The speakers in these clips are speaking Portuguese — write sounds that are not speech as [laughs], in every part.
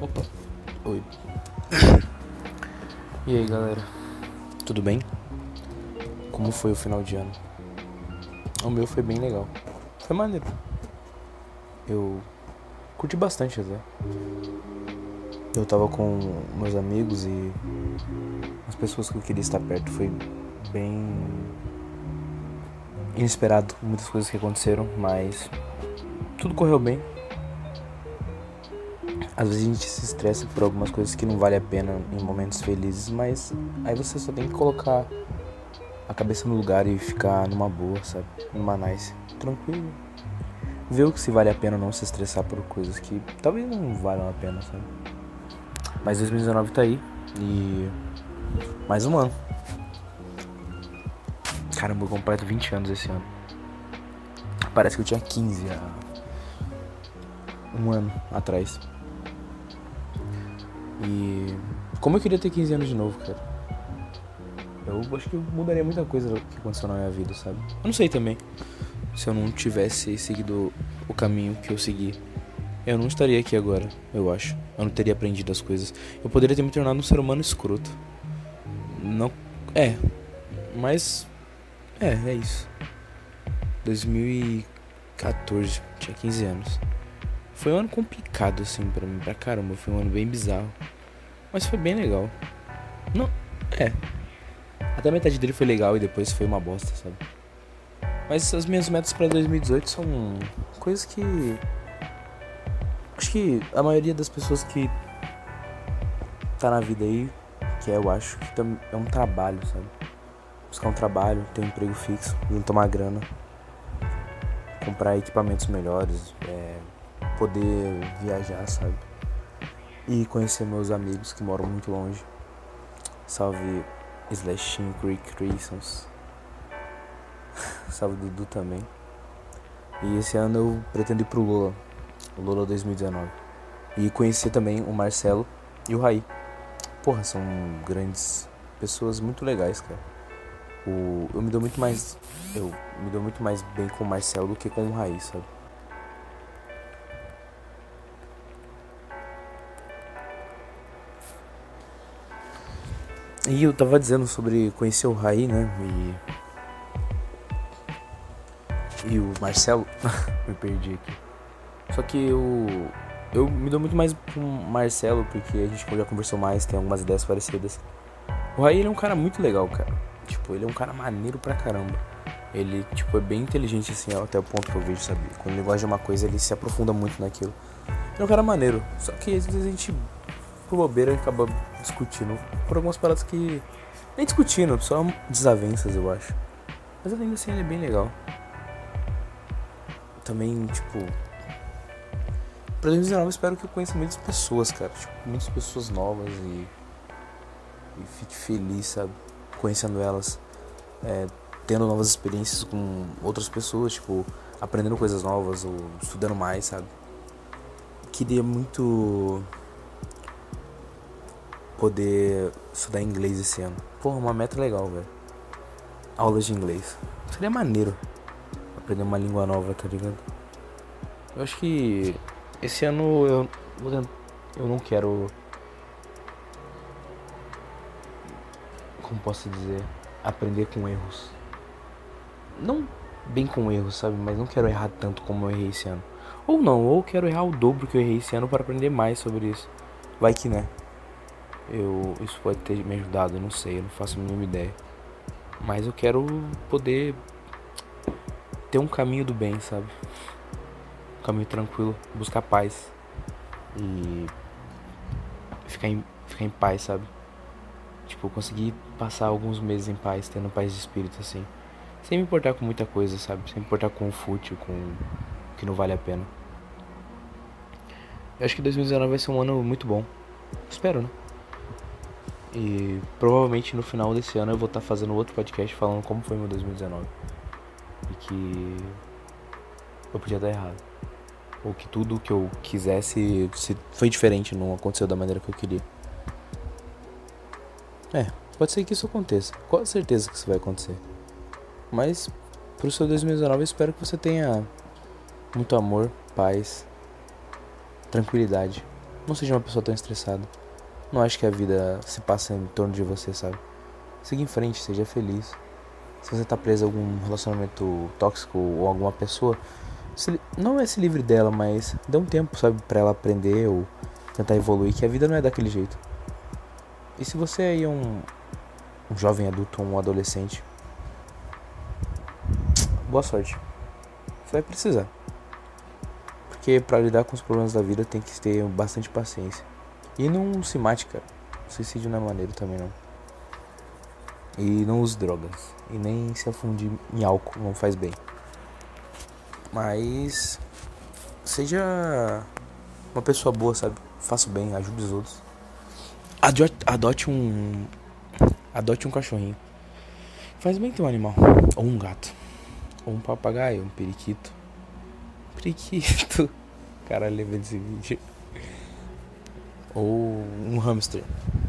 Opa, oi. E aí galera, tudo bem? Como foi o final de ano? O meu foi bem legal. Foi maneiro. Eu curti bastante até. Eu tava com meus amigos e as pessoas que eu queria estar perto. Foi bem inesperado, muitas coisas que aconteceram, mas tudo correu bem. Às vezes a gente se estressa por algumas coisas que não vale a pena em momentos felizes, mas aí você só tem que colocar a cabeça no lugar e ficar numa boa, sabe? Numa nice, tranquilo. Ver o que se vale a pena ou não se estressar por coisas que talvez não valham a pena, sabe? Mas 2019 tá aí e mais um ano. Caramba, eu completo 20 anos esse ano. Parece que eu tinha 15 há um ano atrás. E como eu queria ter 15 anos de novo, cara. Eu acho que mudaria muita coisa que aconteceu na minha vida, sabe? Eu não sei também. Se eu não tivesse seguido o caminho que eu segui, eu não estaria aqui agora, eu acho. Eu não teria aprendido as coisas. Eu poderia ter me tornado um ser humano escroto. Não. É. Mas. É, é isso. 2014, tinha 15 anos. Foi um ano complicado, assim, pra mim, pra caramba. Foi um ano bem bizarro. Mas foi bem legal. Não, é. Até a metade dele foi legal e depois foi uma bosta, sabe? Mas as minhas metas pra 2018 são coisas que. Acho que a maioria das pessoas que tá na vida aí, que é, eu acho, que é um trabalho, sabe? Buscar um trabalho, ter um emprego fixo, juntar uma grana, comprar equipamentos melhores, é, poder viajar, sabe? E conhecer meus amigos que moram muito longe. Salve Slashing Creek Reasons. Salve Dudu também. E esse ano eu pretendo ir pro Lula. O Lula 2019. E conhecer também o Marcelo e o Raí. Porra, são grandes pessoas muito legais, cara. O, eu me dou muito mais. Eu me dou muito mais bem com o Marcelo do que com o Raí, sabe? E eu tava dizendo sobre conhecer o Raí, né? E. E o Marcelo. [laughs] me perdi aqui. Só que eu. Eu me dou muito mais com o Marcelo, porque a gente já conversou mais, tem algumas ideias parecidas. O Raí ele é um cara muito legal, cara. Tipo, ele é um cara maneiro pra caramba. Ele, tipo, é bem inteligente, assim, até o ponto que eu vejo, sabe? Quando ele gosta de uma coisa, ele se aprofunda muito naquilo. Ele é um cara maneiro. Só que às vezes a gente por bobeira acaba discutindo por algumas paradas que. Nem discutindo, só desavenças eu acho. Mas ainda assim ele é bem legal. Também, tipo. Pra 2019 eu espero que eu conheça muitas pessoas, cara. Tipo, muitas pessoas novas e. E fique feliz, sabe? Conhecendo elas. É, tendo novas experiências com outras pessoas, tipo, aprendendo coisas novas ou estudando mais, sabe? Queria muito poder estudar inglês esse ano. Porra, uma meta legal, velho. Aulas de inglês. Seria maneiro aprender uma língua nova, tá ligado? Eu acho que esse ano eu, eu não quero. Como posso dizer? Aprender com erros. Não bem com erros, sabe? Mas não quero errar tanto como eu errei esse ano. Ou não, ou quero errar o dobro que eu errei esse ano para aprender mais sobre isso. Vai que né eu isso pode ter me ajudado, eu não sei, eu não faço a mínima ideia. Mas eu quero poder ter um caminho do bem, sabe? Um caminho tranquilo, buscar paz e ficar em, ficar em paz, sabe? Tipo, conseguir passar alguns meses em paz, tendo paz de espírito assim. Sem me importar com muita coisa, sabe? Sem me importar com o fútil, com o que não vale a pena. Eu acho que 2019 vai ser um ano muito bom. Espero, né? E provavelmente no final desse ano eu vou estar tá fazendo outro podcast falando como foi meu 2019. E que eu podia estar errado. ou que tudo que eu quisesse se foi diferente, não aconteceu da maneira que eu queria. É, pode ser que isso aconteça. Com certeza que isso vai acontecer. Mas pro seu 2019 eu espero que você tenha muito amor, paz, tranquilidade. Não seja uma pessoa tão estressada. Não acho que a vida se passa em torno de você, sabe? Siga em frente, seja feliz. Se você tá preso a algum relacionamento tóxico ou alguma pessoa, se, não é se livre dela, mas dê um tempo, sabe, para ela aprender ou tentar evoluir, que a vida não é daquele jeito. E se você é um, um jovem adulto ou um adolescente, boa sorte. Você vai precisar. Porque para lidar com os problemas da vida tem que ter bastante paciência. E não se mate, cara. Suicídio não é maneiro também não. E não use drogas. E nem se afunde em álcool, não faz bem. Mas seja uma pessoa boa, sabe? Faça bem, ajude os outros. Adote, um. Adote um cachorrinho. Faz bem ter um animal. Ou um gato. Ou um papagaio, um periquito. Periquito. [laughs] Caralho, lembra desse vídeo. Ou um hamster.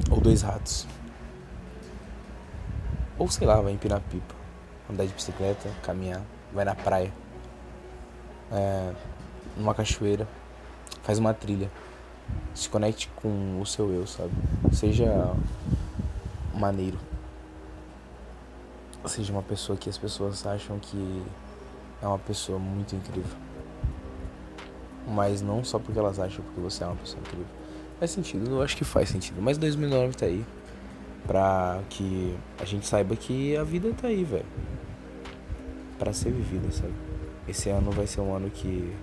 Ou dois ratos. Ou sei lá, vai empinar pipa. Andar de bicicleta, caminhar, vai na praia é, numa cachoeira, faz uma trilha, se conecte com o seu eu, sabe? Seja maneiro. Seja uma pessoa que as pessoas acham que é uma pessoa muito incrível. Mas não só porque elas acham porque você é uma pessoa incrível. Faz sentido, eu acho que faz sentido. Mas 2009 tá aí. Pra que a gente saiba que a vida tá aí, velho. Pra ser vivida, sabe? esse ano vai ser um ano que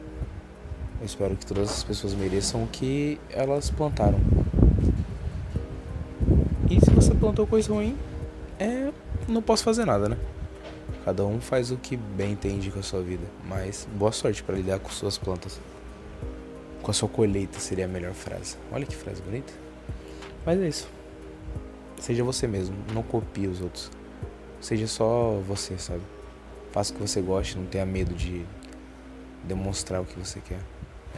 eu espero que todas as pessoas mereçam o que elas plantaram. E se você plantou coisa ruim, é. não posso fazer nada, né? Cada um faz o que bem entende com a sua vida. Mas boa sorte para lidar com suas plantas. Com a sua colheita seria a melhor frase. Olha que frase bonita. Mas é isso. Seja você mesmo, não copie os outros. Seja só você, sabe? Faça o que você goste, não tenha medo de demonstrar o que você quer.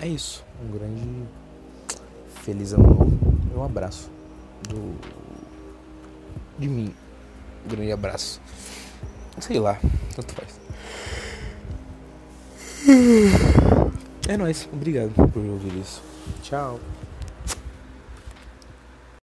É isso. Um grande feliz ano novo. Um abraço do de mim. Um grande abraço. Sei lá, tanto faz. É nóis. Obrigado por ouvir isso. Tchau.